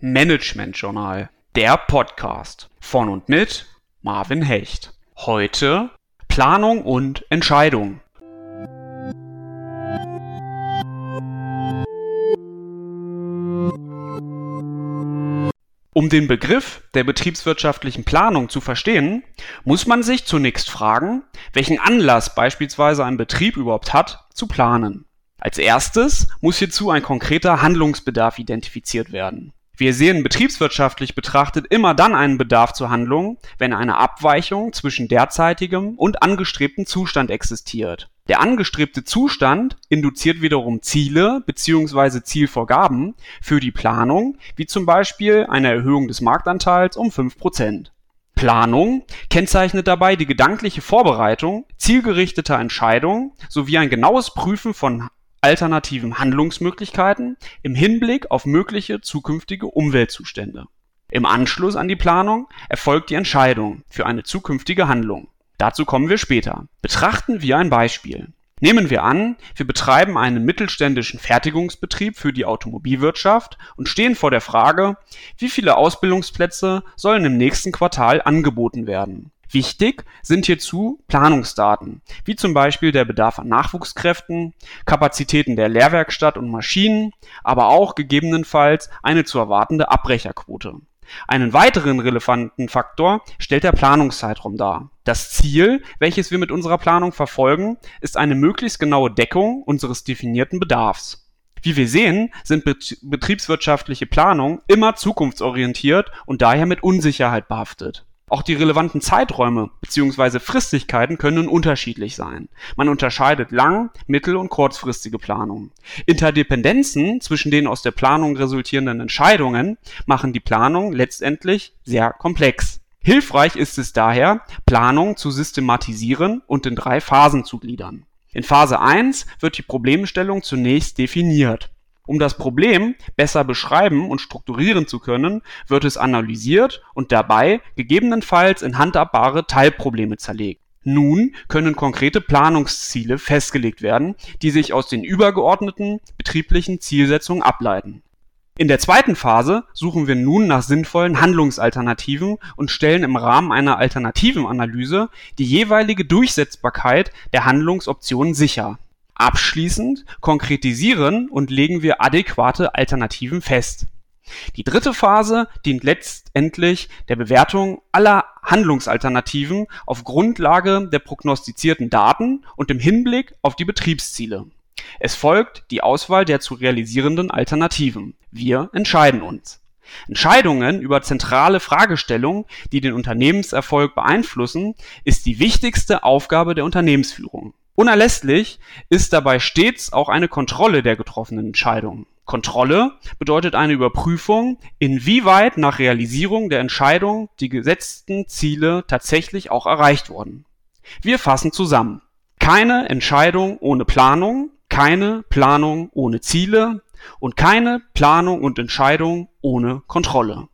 Management Journal, der Podcast von und mit Marvin Hecht. Heute Planung und Entscheidung. Um den Begriff der betriebswirtschaftlichen Planung zu verstehen, muss man sich zunächst fragen, welchen Anlass beispielsweise ein Betrieb überhaupt hat, zu planen. Als erstes muss hierzu ein konkreter Handlungsbedarf identifiziert werden. Wir sehen betriebswirtschaftlich betrachtet immer dann einen Bedarf zur Handlung, wenn eine Abweichung zwischen derzeitigem und angestrebtem Zustand existiert der angestrebte Zustand induziert wiederum Ziele bzw. Zielvorgaben für die Planung, wie zum Beispiel eine Erhöhung des Marktanteils um 5% Planung kennzeichnet dabei die gedankliche Vorbereitung zielgerichteter Entscheidungen sowie ein genaues Prüfen von alternativen Handlungsmöglichkeiten im Hinblick auf mögliche zukünftige Umweltzustände. Im Anschluss an die Planung erfolgt die Entscheidung für eine zukünftige Handlung Dazu kommen wir später. Betrachten wir ein Beispiel. Nehmen wir an, wir betreiben einen mittelständischen Fertigungsbetrieb für die Automobilwirtschaft und stehen vor der Frage, wie viele Ausbildungsplätze sollen im nächsten Quartal angeboten werden. Wichtig sind hierzu Planungsdaten, wie zum Beispiel der Bedarf an Nachwuchskräften, Kapazitäten der Lehrwerkstatt und Maschinen, aber auch gegebenenfalls eine zu erwartende Abbrecherquote. Einen weiteren relevanten Faktor stellt der Planungszeitraum dar. Das Ziel, welches wir mit unserer Planung verfolgen, ist eine möglichst genaue Deckung unseres definierten Bedarfs. Wie wir sehen, sind betriebswirtschaftliche Planungen immer zukunftsorientiert und daher mit Unsicherheit behaftet auch die relevanten Zeiträume bzw. Fristigkeiten können unterschiedlich sein. Man unterscheidet lang-, mittel- und kurzfristige Planung. Interdependenzen zwischen den aus der Planung resultierenden Entscheidungen machen die Planung letztendlich sehr komplex. Hilfreich ist es daher, Planung zu systematisieren und in drei Phasen zu gliedern. In Phase 1 wird die Problemstellung zunächst definiert um das Problem besser beschreiben und strukturieren zu können, wird es analysiert und dabei gegebenenfalls in handhabbare Teilprobleme zerlegt. Nun können konkrete Planungsziele festgelegt werden, die sich aus den übergeordneten betrieblichen Zielsetzungen ableiten. In der zweiten Phase suchen wir nun nach sinnvollen Handlungsalternativen und stellen im Rahmen einer alternativen Analyse die jeweilige Durchsetzbarkeit der Handlungsoptionen sicher Abschließend konkretisieren und legen wir adäquate Alternativen fest. Die dritte Phase dient letztendlich der Bewertung aller Handlungsalternativen auf Grundlage der prognostizierten Daten und im Hinblick auf die Betriebsziele. Es folgt die Auswahl der zu realisierenden Alternativen. Wir entscheiden uns. Entscheidungen über zentrale Fragestellungen, die den Unternehmenserfolg beeinflussen, ist die wichtigste Aufgabe der Unternehmensführung Unerlässlich ist dabei stets auch eine Kontrolle der getroffenen Entscheidungen. Kontrolle bedeutet eine Überprüfung, inwieweit nach Realisierung der Entscheidung die gesetzten Ziele tatsächlich auch erreicht wurden. Wir fassen zusammen. Keine Entscheidung ohne Planung, keine Planung ohne Ziele und keine Planung und Entscheidung ohne Kontrolle